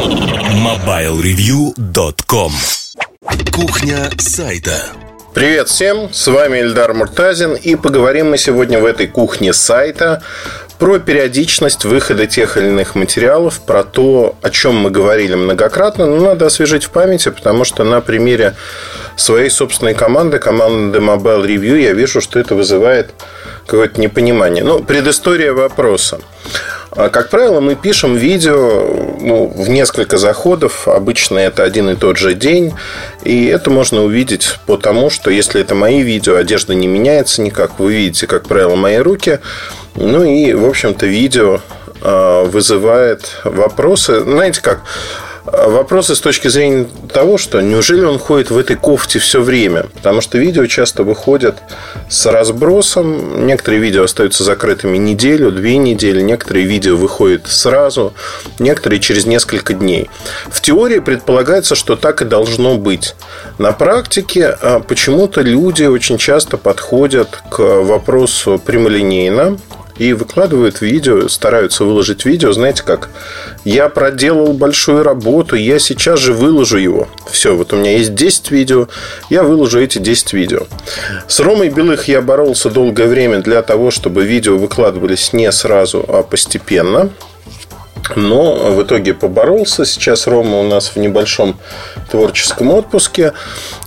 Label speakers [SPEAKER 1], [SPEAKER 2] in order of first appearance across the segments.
[SPEAKER 1] MobileReview.com Кухня сайта.
[SPEAKER 2] Привет всем, с вами Эльдар Муртазин и поговорим мы сегодня в этой кухне сайта про периодичность выхода тех или иных материалов, про то, о чем мы говорили многократно, но надо освежить в памяти, потому что на примере своей собственной команды, команды Mobile Review, я вижу, что это вызывает какое-то непонимание. Ну, предыстория вопроса. А, как правило, мы пишем видео ну, в несколько заходов. Обычно это один и тот же день. И это можно увидеть по тому, что если это мои видео, одежда не меняется никак. Вы видите, как правило, мои руки. Ну и, в общем-то, видео а, вызывает вопросы. Знаете как? Вопросы с точки зрения того, что неужели он ходит в этой кофте все время? Потому что видео часто выходят с разбросом. Некоторые видео остаются закрытыми неделю, две недели. Некоторые видео выходят сразу, некоторые через несколько дней. В теории предполагается, что так и должно быть. На практике а, почему-то люди очень часто подходят к вопросу прямолинейно и выкладывают видео, стараются выложить видео, знаете как, я проделал большую работу, я сейчас же выложу его. Все, вот у меня есть 10 видео, я выложу эти 10 видео. С Ромой Белых я боролся долгое время для того, чтобы видео выкладывались не сразу, а постепенно. Но в итоге поборолся. Сейчас Рома у нас в небольшом творческом отпуске.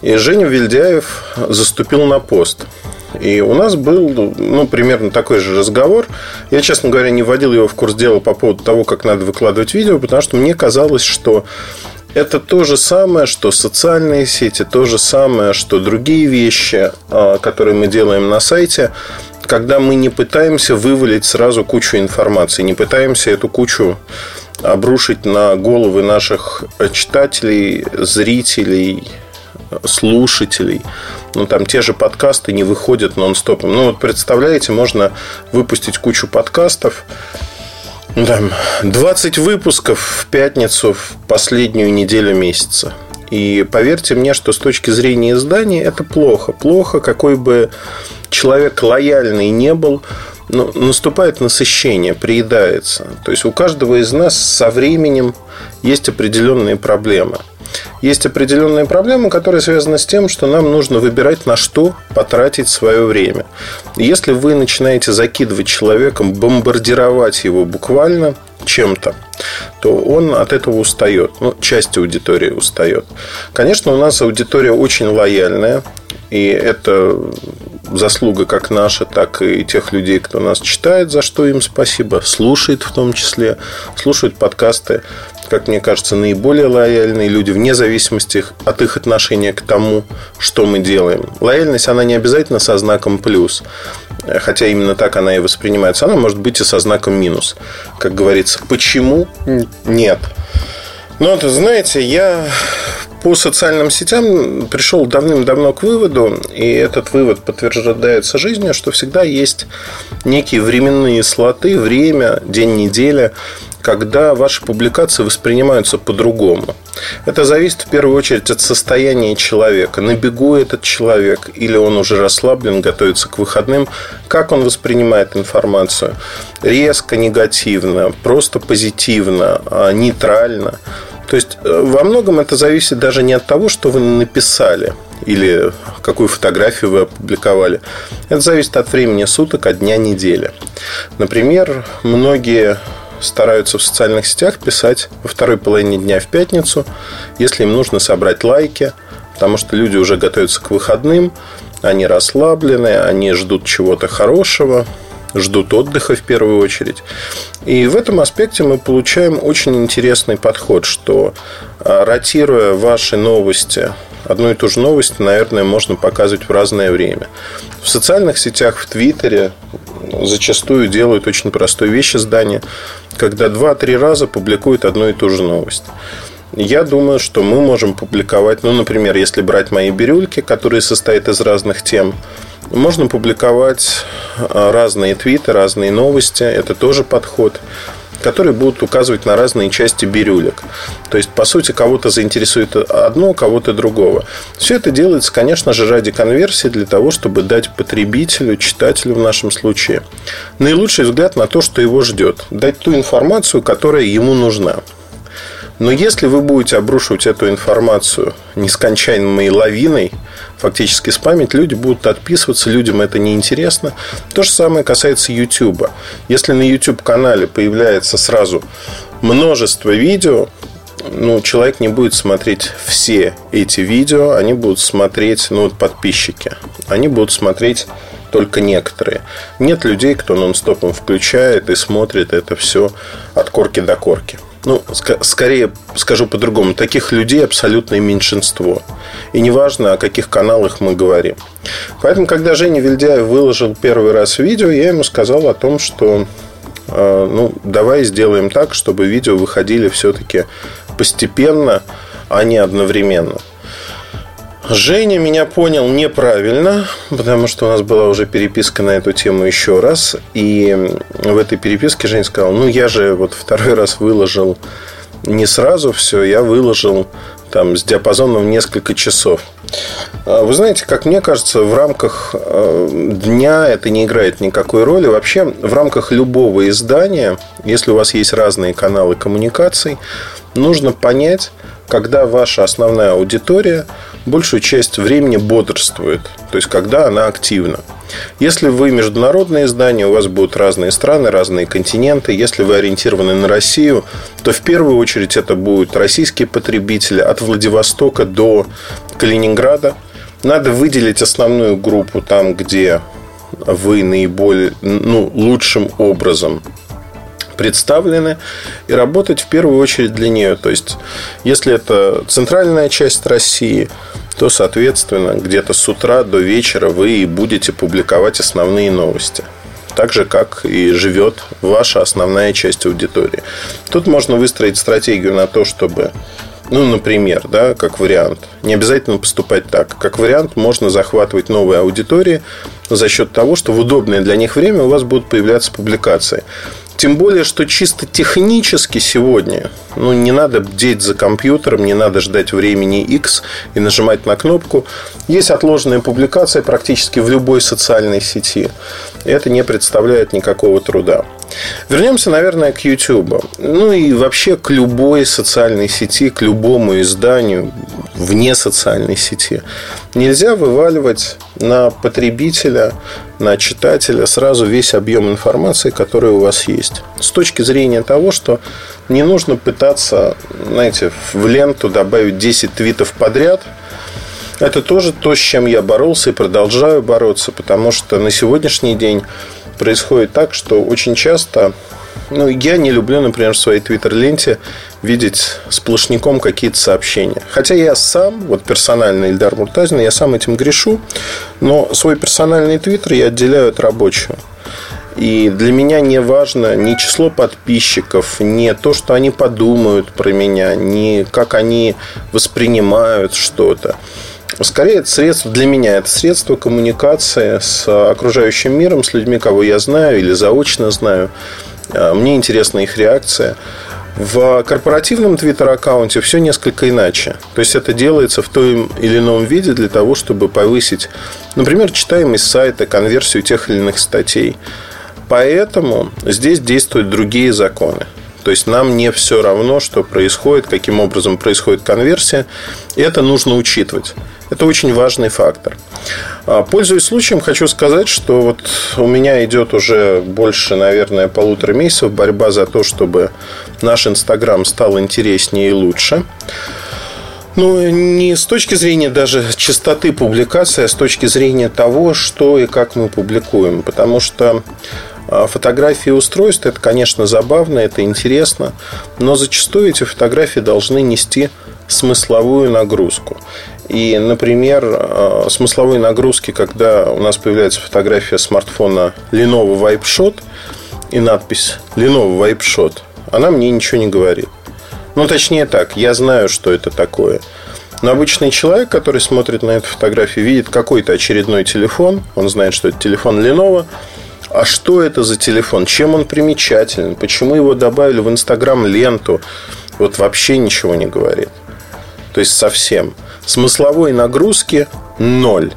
[SPEAKER 2] И Женя Вильдяев заступил на пост. И у нас был ну, примерно такой же разговор. Я, честно говоря, не вводил его в курс дела по поводу того, как надо выкладывать видео, потому что мне казалось, что это то же самое, что социальные сети, то же самое, что другие вещи, а, которые мы делаем на сайте, когда мы не пытаемся вывалить сразу кучу информации, не пытаемся эту кучу обрушить на головы наших читателей, зрителей, слушателей. Ну, там те же подкасты не выходят нон-стопом. Ну, вот представляете, можно выпустить кучу подкастов, ну, там, 20 выпусков в пятницу в последнюю неделю месяца. И поверьте мне, что с точки зрения издания это плохо. Плохо, какой бы человек лояльный не был, но наступает насыщение, приедается. То есть у каждого из нас со временем есть определенные проблемы – есть определенные проблемы, которые связаны с тем, что нам нужно выбирать, на что потратить свое время. Если вы начинаете закидывать человеком, бомбардировать его буквально чем-то, то он от этого устает. Ну, часть аудитории устает. Конечно, у нас аудитория очень лояльная. И это заслуга как наша, так и тех людей, кто нас читает, за что им спасибо, слушает в том числе, слушает подкасты как мне кажется, наиболее лояльные люди вне зависимости от их отношения к тому, что мы делаем. Лояльность, она не обязательно со знаком плюс, хотя именно так она и воспринимается. Она может быть и со знаком минус. Как говорится, почему нет? Ну, вот, знаете, я по социальным сетям пришел давным-давно к выводу, и этот вывод подтверждается жизнью, что всегда есть некие временные слоты, время, день недели, когда ваши публикации воспринимаются по-другому. Это зависит в первую очередь от состояния человека. На бегу этот человек или он уже расслаблен, готовится к выходным. Как он воспринимает информацию? Резко, негативно, просто позитивно, а, нейтрально. То есть э, во многом это зависит даже не от того, что вы написали или какую фотографию вы опубликовали. Это зависит от времени суток, от дня недели. Например, многие стараются в социальных сетях писать во второй половине дня в пятницу, если им нужно собрать лайки, потому что люди уже готовятся к выходным, они расслаблены, они ждут чего-то хорошего, ждут отдыха в первую очередь. И в этом аспекте мы получаем очень интересный подход, что а, ротируя ваши новости, одну и ту же новость, наверное, можно показывать в разное время. В социальных сетях, в Твиттере зачастую делают очень простую вещь издания, когда два-три раза публикуют одну и ту же новость. Я думаю, что мы можем публиковать, ну, например, если брать мои бирюльки, которые состоят из разных тем, можно публиковать а, разные твиты, разные новости. Это тоже подход которые будут указывать на разные части бирюлек. То есть, по сути, кого-то заинтересует одно, кого-то другого. Все это делается, конечно же, ради конверсии, для того, чтобы дать потребителю, читателю в нашем случае, наилучший взгляд на то, что его ждет. Дать ту информацию, которая ему нужна. Но если вы будете обрушивать эту информацию нескончаемой лавиной, фактически спамить, люди будут отписываться, людям это неинтересно. То же самое касается YouTube. Если на YouTube-канале появляется сразу множество видео, ну, человек не будет смотреть все эти видео, они будут смотреть, ну, вот подписчики, они будут смотреть только некоторые. Нет людей, кто нон-стопом включает и смотрит это все от корки до корки. Ну, скорее скажу по-другому, таких людей абсолютное меньшинство. И неважно, о каких каналах мы говорим. Поэтому, когда Женя Вильдяев выложил первый раз видео, я ему сказал о том, что э, ну, давай сделаем так, чтобы видео выходили все-таки постепенно, а не одновременно. Женя меня понял неправильно, потому что у нас была уже переписка на эту тему еще раз. И в этой переписке Женя сказал, ну я же вот второй раз выложил не сразу все, я выложил там с диапазоном несколько часов. А вы знаете, как мне кажется, в рамках э, дня это не играет никакой роли. Вообще, в рамках любого издания, если у вас есть разные каналы коммуникаций, нужно понять, когда ваша основная аудитория большую часть времени бодрствует, то есть когда она активна. Если вы международное издание, у вас будут разные страны, разные континенты. Если вы ориентированы на Россию, то в первую очередь это будут российские потребители от Владивостока до Калининграда. Надо выделить основную группу там, где вы наиболее, ну, лучшим образом представлены и работать в первую очередь для нее. То есть, если это центральная часть России, то, соответственно, где-то с утра до вечера вы будете публиковать основные новости. Так же, как и живет ваша основная часть аудитории. Тут можно выстроить стратегию на то, чтобы ну, например, да, как вариант. Не обязательно поступать так. Как вариант, можно захватывать новые аудитории за счет того, что в удобное для них время у вас будут появляться публикации. Тем более, что чисто технически сегодня ну, не надо бдеть за компьютером, не надо ждать времени X и нажимать на кнопку. Есть отложенная публикация практически в любой социальной сети. Это не представляет никакого труда. Вернемся, наверное, к YouTube. Ну и вообще к любой социальной сети, к любому изданию вне социальной сети. Нельзя вываливать на потребителя, на читателя сразу весь объем информации, который у вас есть. С точки зрения того, что не нужно пытаться, знаете, в ленту добавить 10 твитов подряд – это тоже то, с чем я боролся и продолжаю бороться, потому что на сегодняшний день происходит так, что очень часто ну, я не люблю, например, в своей твиттер-ленте видеть сплошняком какие-то сообщения. Хотя я сам, вот персональный Ильдар Муртазин, я сам этим грешу, но свой персональный твиттер я отделяю от рабочего. И для меня не важно ни число подписчиков, ни то, что они подумают про меня, ни как они воспринимают что-то. Скорее, это средство для меня, это средство коммуникации с окружающим миром, с людьми, кого я знаю или заочно знаю. А, мне интересна их реакция. В корпоративном твиттер-аккаунте все несколько иначе. То есть это делается в том или ином виде для того, чтобы повысить, например, читаемость сайта, конверсию тех или иных статей. Поэтому здесь действуют другие законы. То есть нам не все равно, что происходит, каким образом происходит конверсия. Это нужно учитывать. Это очень важный фактор. А, пользуясь случаем, хочу сказать, что вот у меня идет уже больше, наверное, полутора месяцев борьба за то, чтобы наш Инстаграм стал интереснее и лучше. Ну, не с точки зрения даже частоты публикации, а с точки зрения того, что и как мы публикуем. Потому что фотографии устройств это, конечно, забавно, это интересно, но зачастую эти фотографии должны нести смысловую нагрузку. И, например, а, смысловой нагрузки, когда у нас появляется фотография смартфона Lenovo Vibe Shot и надпись Lenovo Vibe Shot, она мне ничего не говорит. Ну, точнее так, я знаю, что это такое. Но обычный человек, который смотрит на эту фотографию, видит какой-то очередной телефон, он знает, что это телефон Lenovo, а что это за телефон, чем он примечателен, почему его добавили в Инстаграм ленту, вот вообще ничего не говорит. То есть совсем. Смысловой нагрузки ноль.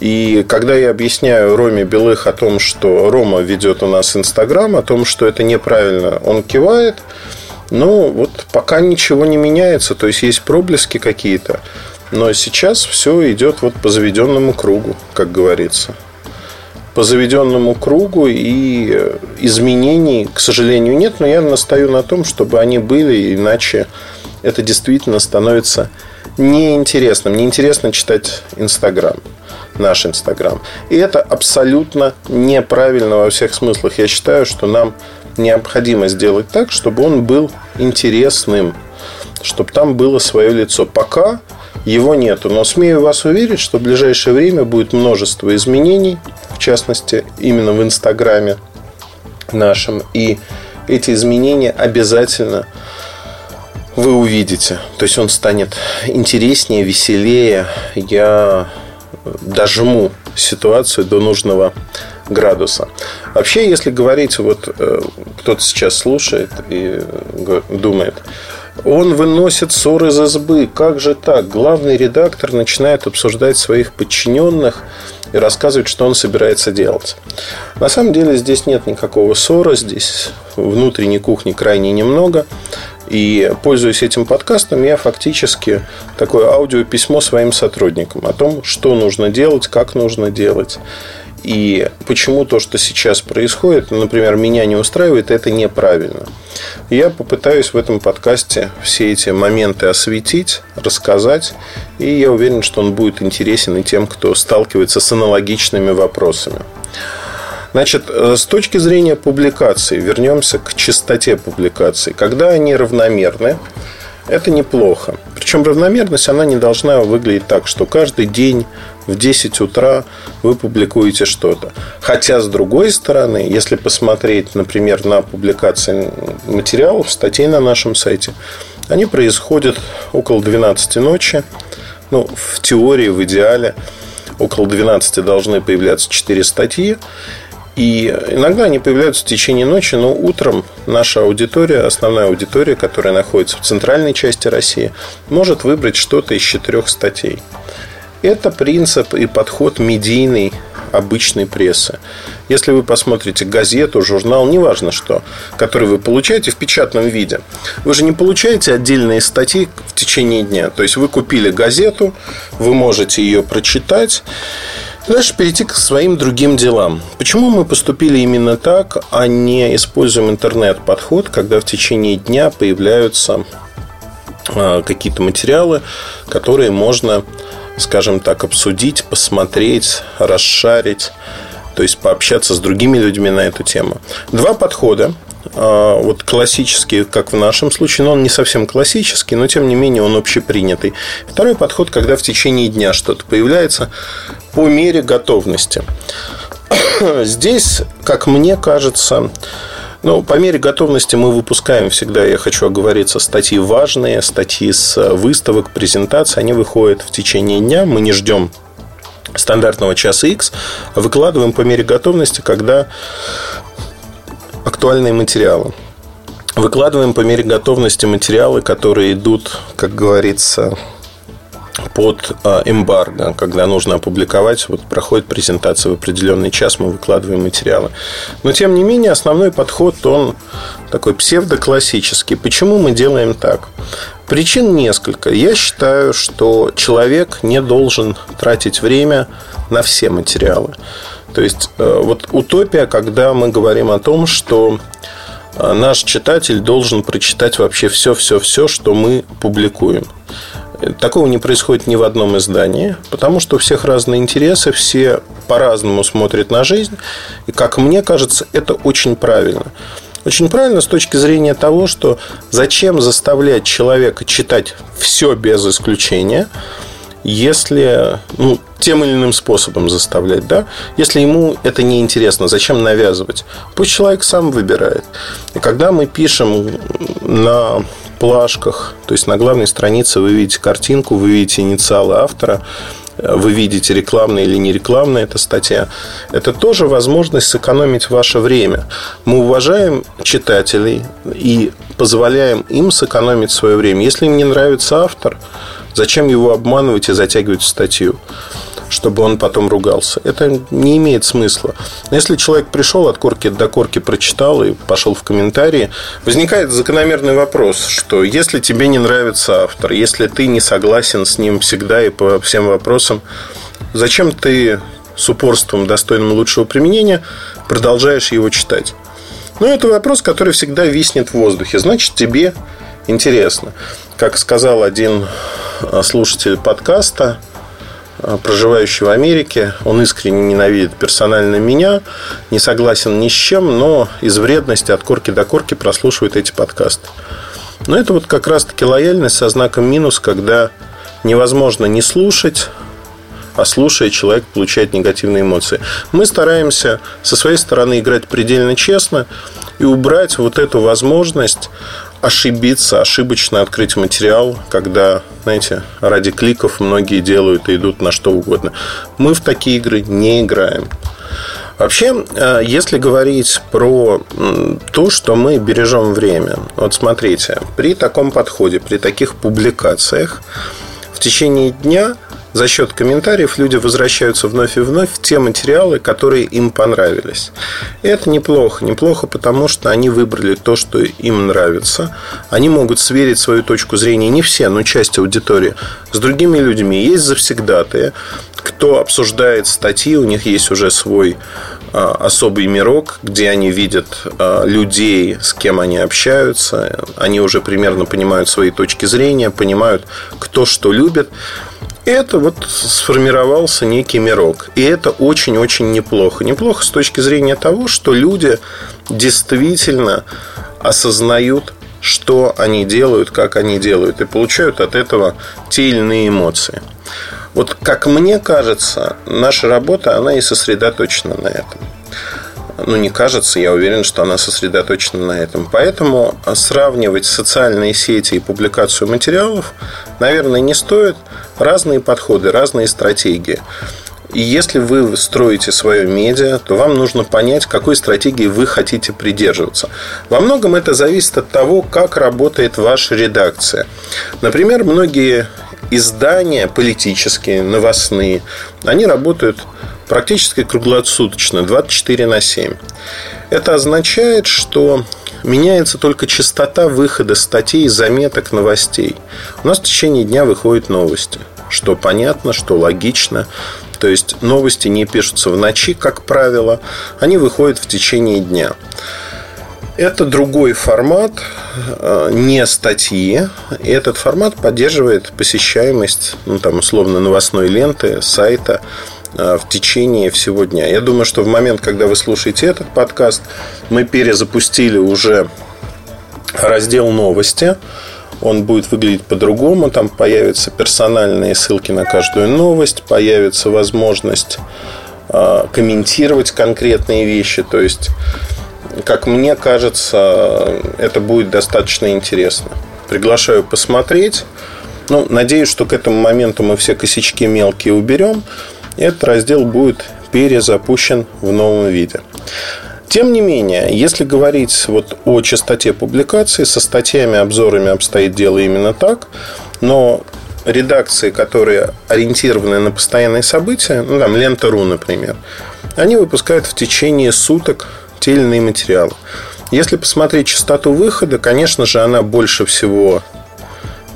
[SPEAKER 2] И когда я объясняю Роме Белых о том, что Рома ведет у нас Инстаграм, о том, что это неправильно, он кивает Ну, вот пока ничего не меняется, то есть есть проблески какие-то, но сейчас все идет вот по заведенному кругу, как говорится. По заведенному кругу и изменений, к сожалению, нет, но я настаю на том, чтобы они были, иначе это действительно становится неинтересным. Неинтересно читать Инстаграм, наш Инстаграм. И это абсолютно неправильно во всех смыслах. Я считаю, что нам необходимо сделать так, чтобы он был интересным, чтобы там было свое лицо. Пока его нету, но смею вас уверить, что в ближайшее время будет множество изменений, в частности, именно в Инстаграме нашем. И эти изменения обязательно вы увидите. То есть он станет интереснее, веселее. Я дожму ситуацию до нужного градуса. Вообще, если говорить, вот э, кто-то сейчас слушает и думает, он выносит ссоры из избы. Как же так? Главный редактор начинает обсуждать своих подчиненных и рассказывать, что он собирается делать. На самом деле здесь нет никакого ссора, здесь внутренней кухни крайне немного. И, пользуясь этим подкастом, я фактически такое аудиописьмо своим сотрудникам о том, что нужно делать, как нужно делать. И почему то, что сейчас происходит, например, меня не устраивает, это неправильно. Я попытаюсь в этом подкасте все эти моменты осветить, рассказать, и я уверен, что он будет интересен и тем, кто сталкивается с аналогичными вопросами. Значит, э, с точки зрения публикации, вернемся к частоте публикаций. Когда они равномерны, это неплохо. Причем равномерность, она не должна выглядеть так, что каждый день в 10 утра вы публикуете что-то. Хотя, с другой стороны, если посмотреть, например, на публикации материалов, статей на нашем сайте, они происходят около 12 ночи. Ну, в теории, в идеале, около 12 должны появляться 4 статьи. И иногда они появляются в течение ночи, но утром наша аудитория, основная аудитория, которая находится в центральной части России, может выбрать что-то из четырех статей. Это принцип и подход медийной обычной прессы. Если вы посмотрите газету, журнал, неважно что, который вы получаете в печатном виде, вы же не получаете отдельные статьи в течение дня. То есть вы купили газету, вы можете ее прочитать, Дальше перейти к своим другим делам. Почему мы поступили именно так, а не используем интернет-подход, когда в течение дня появляются а, какие-то материалы, которые можно, скажем так, обсудить, посмотреть, расшарить, то есть пообщаться с другими людьми на эту тему. Два подхода. А, вот классический, как в нашем случае, но он не совсем классический, но тем не менее он общепринятый. Второй подход, когда в течение дня что-то появляется по мере готовности. Здесь, как мне кажется, ну, по мере готовности мы выпускаем всегда, я хочу оговориться, статьи важные, статьи с выставок, презентаций, они выходят в течение дня, мы не ждем стандартного часа X, а выкладываем по мере готовности, когда актуальные материалы. Выкладываем по мере готовности материалы, которые идут, как говорится, под а, эмбарго, когда нужно опубликовать, вот проходит презентация в определенный час, мы выкладываем материалы. Но, тем не менее, основной подход, он такой псевдоклассический. Почему мы делаем так? Причин несколько. Я считаю, что человек не должен тратить время на все материалы. То есть, э, вот утопия, когда мы говорим о том, что э, наш читатель должен прочитать вообще все-все-все, что мы публикуем. Такого не происходит ни в одном издании, потому что у всех разные интересы, все по-разному смотрят на жизнь. И, как мне кажется, это очень правильно. Очень правильно с точки зрения того, что зачем заставлять человека читать все без исключения – если ну, тем или иным способом заставлять, да, если ему это не интересно, зачем навязывать? Пусть человек сам выбирает. И когда мы пишем на плашках, то есть на главной странице вы видите картинку, вы видите инициалы автора, вы видите рекламная или не рекламная эта статья, это тоже возможность сэкономить ваше время. Мы уважаем читателей и позволяем им сэкономить свое время. Если им не нравится автор, Зачем его обманывать и затягивать в статью? чтобы он потом ругался. Это не имеет смысла. Но если человек пришел от корки до корки, прочитал и пошел в комментарии, возникает закономерный вопрос, что если тебе не нравится автор, если ты не согласен с ним всегда и по всем вопросам, зачем ты с упорством, достойным лучшего применения, продолжаешь его читать? Ну, это вопрос, который всегда виснет в воздухе. Значит, тебе интересно. Как сказал один слушатель подкаста, а, проживающий в Америке, он искренне ненавидит персонально меня, не согласен ни с чем, но из вредности от корки до корки прослушивает эти подкасты. Но это вот как раз-таки лояльность со знаком минус, когда невозможно не слушать, а слушая, человек получает негативные эмоции. Мы стараемся со своей стороны играть предельно честно и убрать вот эту возможность ошибиться, ошибочно открыть материал, когда, знаете, ради кликов многие делают и идут на что угодно. Мы в такие игры не играем. Вообще, э, если говорить про то, что мы бережем время, вот смотрите, при таком подходе, при таких публикациях в течение дня – за счет комментариев люди возвращаются вновь и вновь в те материалы, которые им понравились. Это неплохо. Неплохо, потому что они выбрали то, что им нравится. Они могут сверить свою точку зрения, не все, но часть аудитории, с другими людьми. Есть завсегдатые, кто обсуждает статьи, у них есть уже свой а, особый мирок, где они видят а, людей, с кем они общаются, они уже примерно понимают свои точки зрения, понимают, кто что любит это вот сформировался некий мирок. И это очень-очень неплохо. Неплохо с точки зрения того, что люди действительно осознают, что они делают, как они делают, и получают от этого те или иные эмоции. Вот как мне кажется, наша работа, она и сосредоточена на этом ну, не кажется, я уверен, что она сосредоточена на этом. Поэтому сравнивать социальные сети и публикацию материалов, наверное, не стоит. Разные подходы, разные стратегии. И если вы строите свое медиа, то вам нужно понять, какой стратегии вы хотите придерживаться. Во многом это зависит от того, как работает ваша редакция. Например, многие издания политические, новостные, они работают практически круглосуточно, 24 на 7. Это означает, что меняется только частота выхода статей, заметок, новостей. У нас в течение дня выходят новости, что понятно, что логично. То есть новости не пишутся в ночи, как правило, они выходят в течение дня. Это другой формат, э, не статьи. Этот формат поддерживает посещаемость, ну, там, условно, новостной ленты, сайта в течение всего дня. Я думаю, что в момент, когда вы слушаете этот подкаст, мы перезапустили уже раздел новости. Он будет выглядеть по-другому. Там появятся персональные ссылки на каждую новость, появится возможность э, комментировать конкретные вещи. То есть, как мне кажется, это будет достаточно интересно. Приглашаю посмотреть. Ну, надеюсь, что к этому моменту мы все косячки мелкие уберем этот раздел будет перезапущен в новом виде. Тем не менее, если говорить вот о частоте публикаций, со статьями, обзорами обстоит дело именно так, но редакции, которые ориентированы на постоянные события, ну, там, Лента.ру, например, они выпускают в течение суток те или иные материалы. Если посмотреть частоту выхода, конечно же, она больше всего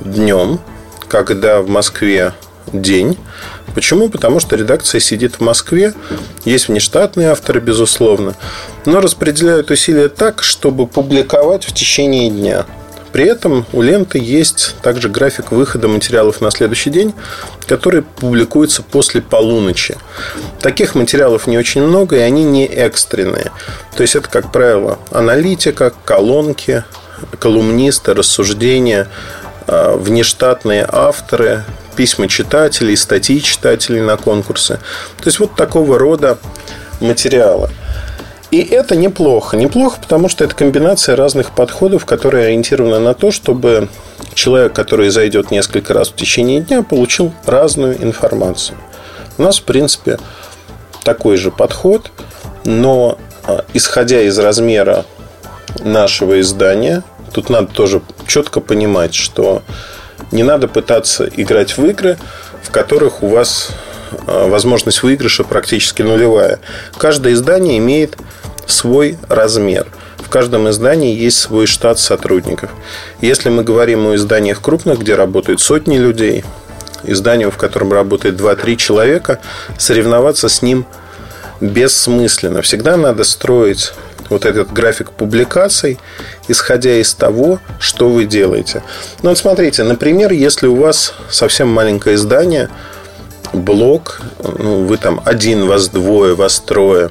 [SPEAKER 2] днем, когда в Москве день, Почему? Потому что редакция сидит в Москве, есть внештатные авторы, безусловно, но распределяют усилия так, чтобы публиковать в течение дня. При этом у ленты есть также график выхода материалов на следующий день, который публикуется после полуночи. Таких материалов не очень много, и они не экстренные. То есть это, как правило, аналитика, колонки, колумнисты, рассуждения, а, внештатные авторы, письма читателей, статьи читателей на конкурсы. То есть вот такого рода материалы. И это неплохо. Неплохо, потому что это комбинация разных подходов, которые ориентированы на то, чтобы человек, который зайдет несколько раз в течение дня, получил разную информацию. У нас, в принципе, такой же подход, но а, исходя из размера нашего издания, тут надо тоже четко понимать, что не надо пытаться играть в игры, в которых у вас э, возможность выигрыша практически нулевая. Каждое издание имеет свой размер. В каждом издании есть свой штат сотрудников. Если мы говорим о изданиях крупных, где работают сотни людей, изданию, в котором работает 2-3 человека, соревноваться с ним бессмысленно. Всегда надо строить вот этот график публикаций, исходя из того, что вы делаете. Ну, вот смотрите, например, если у вас совсем маленькое издание, блог, ну, вы там один, вас двое, вас трое,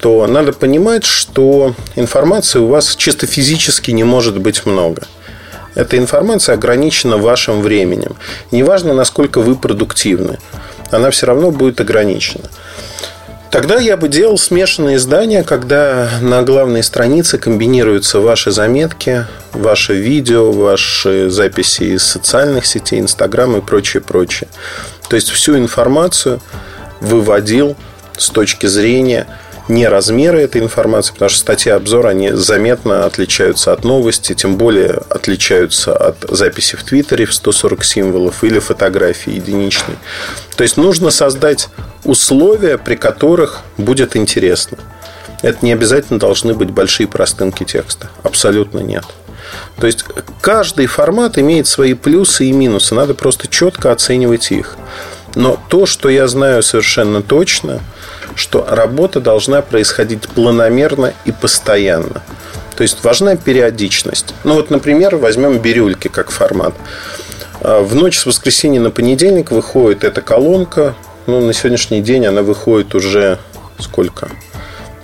[SPEAKER 2] то надо понимать, что информации у вас чисто физически не может быть много. Эта информация ограничена вашим временем. Неважно, насколько вы продуктивны, она все равно будет ограничена. Тогда я бы делал смешанные издания, когда на главной странице комбинируются ваши заметки, ваши видео, ваши записи из социальных сетей, Инстаграм и прочее, прочее. То есть всю информацию выводил с точки зрения не размеры этой информации, потому что статьи обзор, они заметно отличаются от новости, тем более отличаются от записи в Твиттере в 140 символов или фотографии единичной. То есть нужно создать условия, при которых будет интересно. Это не обязательно должны быть большие простынки текста. Абсолютно нет. То есть каждый формат имеет свои плюсы и минусы. Надо просто четко оценивать их. Но то, что я знаю совершенно точно, что работа должна происходить планомерно и постоянно. То есть важна периодичность. Ну вот, например, возьмем бирюльки как формат. А, в ночь с воскресенья на понедельник выходит эта колонка. Ну, на сегодняшний день она выходит уже сколько?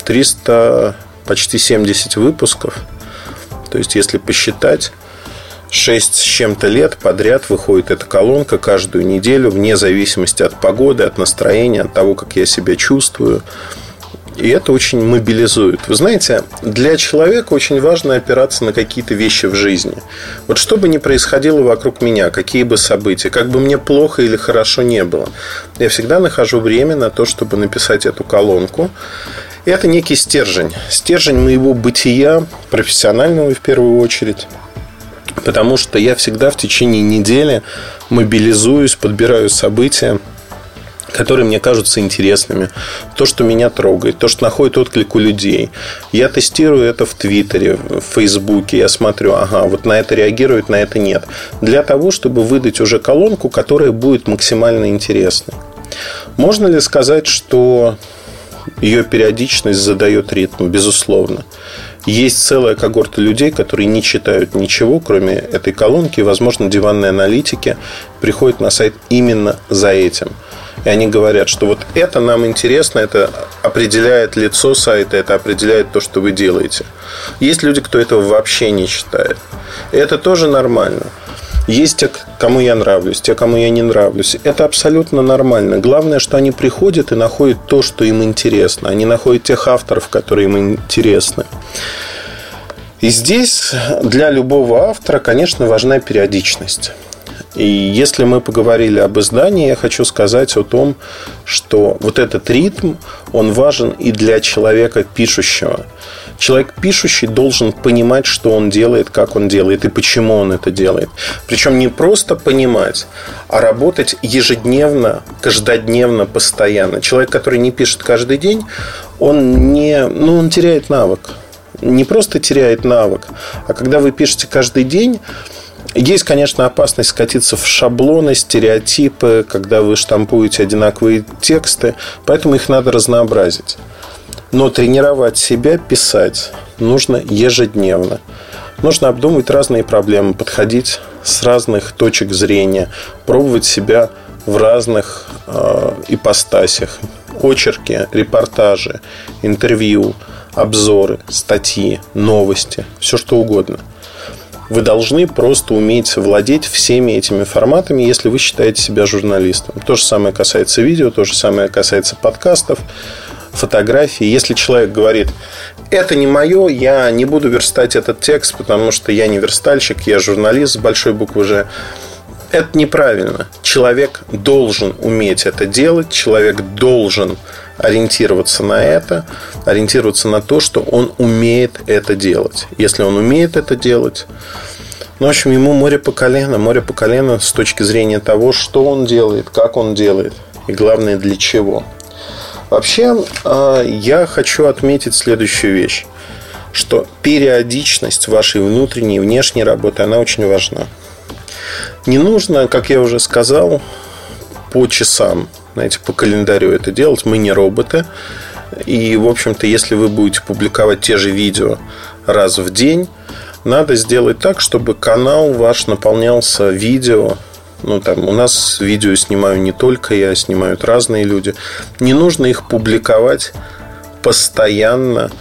[SPEAKER 2] 300, почти 70 выпусков. То есть, если посчитать, 6 с чем-то лет подряд выходит эта колонка каждую неделю, вне зависимости от погоды, от настроения, от того, как я себя чувствую. И это очень мобилизует. Вы знаете, для человека очень важно опираться на какие-то вещи в жизни. Вот что бы ни происходило вокруг меня, какие бы события, как бы мне плохо или хорошо не было, я всегда нахожу время на то, чтобы написать эту колонку. И это некий стержень. Стержень моего бытия, профессионального в первую очередь Потому что я всегда в течение недели мобилизуюсь, подбираю события, которые мне кажутся интересными, то, что меня трогает, то, что находит отклик у людей. Я тестирую это в Твиттере, в Фейсбуке, я смотрю, ага, вот на это реагирует, на это нет. Для того, чтобы выдать уже колонку, которая будет максимально интересной. Можно ли сказать, что ее периодичность задает ритм? Безусловно. Есть целая когорта людей, которые не читают ничего, кроме этой колонки. Возможно, диванные аналитики приходят на сайт именно за этим. И они говорят, что вот это нам интересно, это определяет лицо сайта, это определяет то, что вы делаете. Есть люди, кто этого вообще не читает. И это тоже нормально. Есть те, кому я нравлюсь, те, кому я не нравлюсь. Это абсолютно нормально. Главное, что они приходят и находят то, что им интересно. Они находят тех авторов, которые им интересны. И здесь для любого автора, конечно, важна периодичность. И если мы поговорили об издании, я хочу сказать о том, что вот этот ритм, он важен и для человека пишущего – Человек пишущий должен понимать, что он делает, как он делает и почему он это делает. Причем не просто понимать, а работать ежедневно, каждодневно, постоянно. Человек, который не пишет каждый день, он не, ну, он теряет навык. Не просто теряет навык, а когда вы пишете каждый день, есть, конечно, опасность скатиться в шаблоны, стереотипы, когда вы штампуете одинаковые тексты, поэтому их надо разнообразить. Но тренировать себя писать нужно ежедневно. Нужно обдумывать разные проблемы, подходить с разных точек зрения, пробовать себя в разных э, ипостасях. Очерки, репортажи, интервью, обзоры, статьи, новости, все что угодно. Вы должны просто уметь владеть всеми этими форматами, если вы считаете себя журналистом. То же самое касается видео, то же самое касается подкастов фотографии. Если человек говорит, это не мое, я не буду верстать этот текст, потому что я не верстальщик, я журналист с большой буквы «Ж», это неправильно. Человек должен уметь это делать, человек должен ориентироваться на это, ориентироваться на то, что он умеет это делать. Если он умеет это делать, ну, в общем, ему море по колено, море по колено с точки зрения того, что он делает, как он делает и главное для чего. Вообще, а, я хочу отметить следующую вещь, что периодичность вашей внутренней и внешней работы, она очень важна. Не нужно, как я уже сказал, по часам, знаете, по календарю это делать. Мы не роботы. И, в общем-то, если вы будете публиковать те же видео раз в день, надо сделать так, чтобы канал ваш наполнялся видео. Ну, там, у нас видео снимаю не только я, снимают разные люди. Не нужно их публиковать постоянно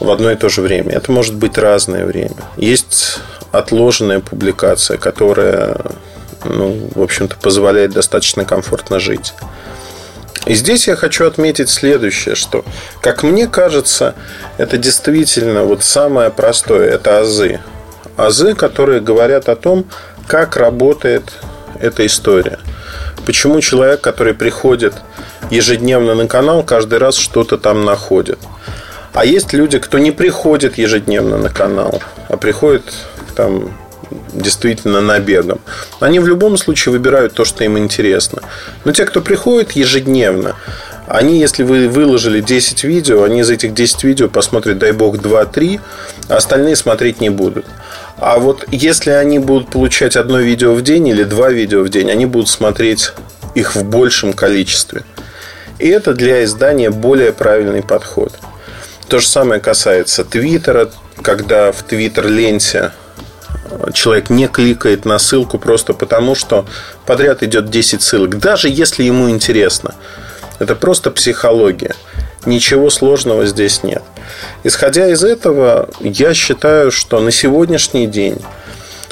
[SPEAKER 2] в одно и то же время. Это может быть разное время. Есть отложенная публикация, которая, ну, в общем-то, позволяет достаточно комфортно жить. И здесь я хочу отметить следующее, что, как мне кажется, это действительно вот самое простое, это азы. Азы, которые говорят о том, как работает эта история. Почему человек, который приходит ежедневно на канал, каждый раз что-то там находит. А есть люди, кто не приходит ежедневно на канал, а приходит там действительно набегом. Они в любом случае выбирают то, что им интересно. Но те, кто приходит ежедневно, они, если вы выложили 10 видео, они из этих 10 видео посмотрят, дай бог, 2-3, а остальные смотреть не будут. А вот если они будут получать одно видео в день или два видео в день, они будут смотреть их в большем количестве. И это для издания более правильный подход. То же самое касается Твиттера, когда в Твиттер-ленте человек не кликает на ссылку просто потому, что подряд идет 10 ссылок, даже если ему интересно. Это просто психология. Ничего сложного здесь нет. Исходя из этого, я считаю, что на сегодняшний день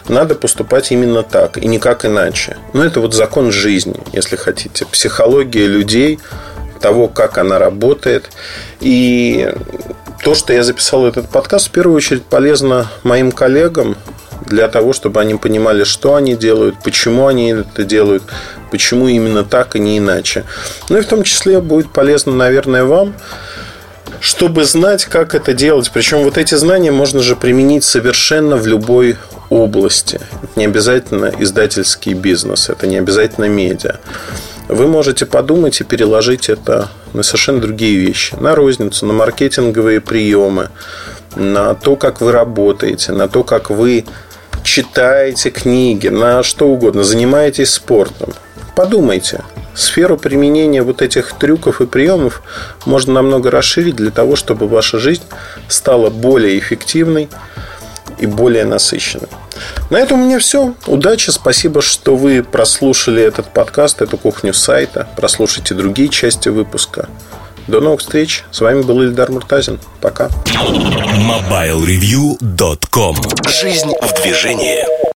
[SPEAKER 2] надо поступать именно так и никак иначе. Но это вот закон жизни, если хотите. Психология людей, того, как она работает. И то, что я записал этот подкаст, в первую очередь полезно моим коллегам, для того, чтобы они понимали, что они делают, почему они это делают, почему именно так, и не иначе. Ну и в том числе будет полезно, наверное, вам, чтобы знать, как это делать. Причем вот эти знания можно же применить совершенно в любой области. Это не обязательно издательский бизнес, это не обязательно медиа. Вы можете подумать и переложить это на совершенно другие вещи. На розницу, на маркетинговые приемы, на то, как вы работаете, на то, как вы читаете книги, на что угодно, занимаетесь спортом. Подумайте, сферу применения вот этих трюков и приемов можно намного расширить для того, чтобы ваша жизнь стала более эффективной и более насыщенной. На этом у меня все. Удачи, спасибо, что вы прослушали этот подкаст, эту кухню сайта. Прослушайте другие части выпуска. До новых встреч. С вами был Ильдар Муртазин. Пока.
[SPEAKER 1] MobileReview.com Жизнь в движении.